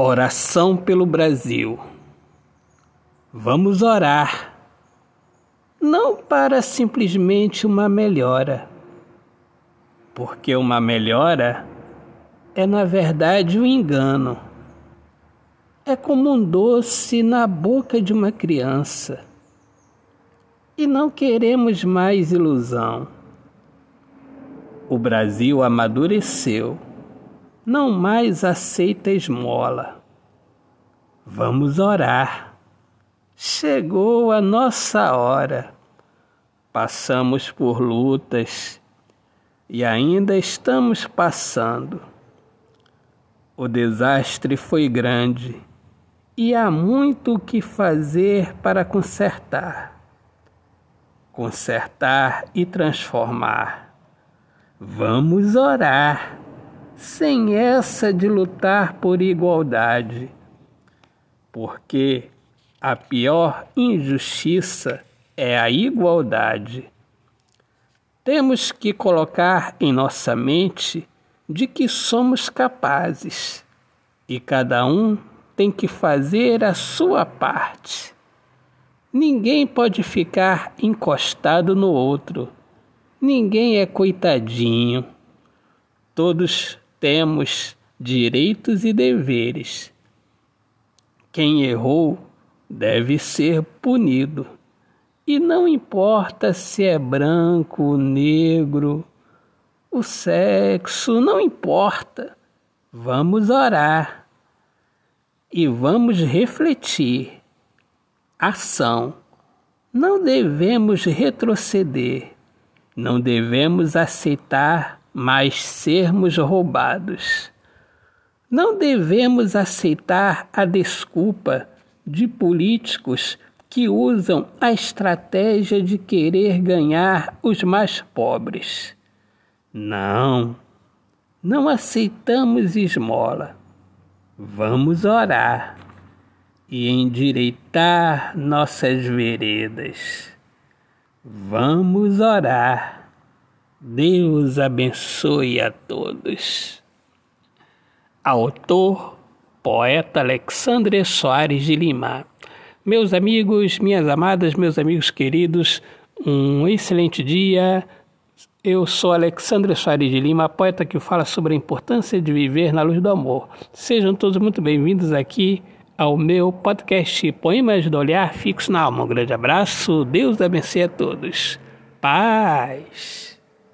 Oração pelo Brasil. Vamos orar, não para simplesmente uma melhora, porque uma melhora é, na verdade, um engano. É como um doce na boca de uma criança. E não queremos mais ilusão. O Brasil amadureceu não mais aceita esmola. Vamos orar. Chegou a nossa hora. Passamos por lutas e ainda estamos passando. O desastre foi grande e há muito o que fazer para consertar. Consertar e transformar. Vamos orar sem essa de lutar por igualdade, porque a pior injustiça é a igualdade. Temos que colocar em nossa mente de que somos capazes e cada um tem que fazer a sua parte. Ninguém pode ficar encostado no outro. Ninguém é coitadinho. Todos temos direitos e deveres. Quem errou deve ser punido. E não importa se é branco, negro, o sexo, não importa. Vamos orar e vamos refletir. Ação. Não devemos retroceder, não devemos aceitar mas sermos roubados. Não devemos aceitar a desculpa de políticos que usam a estratégia de querer ganhar os mais pobres. Não, não aceitamos esmola. Vamos orar e endireitar nossas veredas. Vamos orar Deus abençoe a todos. Autor, poeta Alexandre Soares de Lima. Meus amigos, minhas amadas, meus amigos queridos, um excelente dia. Eu sou Alexandre Soares de Lima, poeta que fala sobre a importância de viver na luz do amor. Sejam todos muito bem-vindos aqui ao meu podcast Poemas do Olhar Fixo na Alma. Um grande abraço, Deus abençoe a todos. Paz.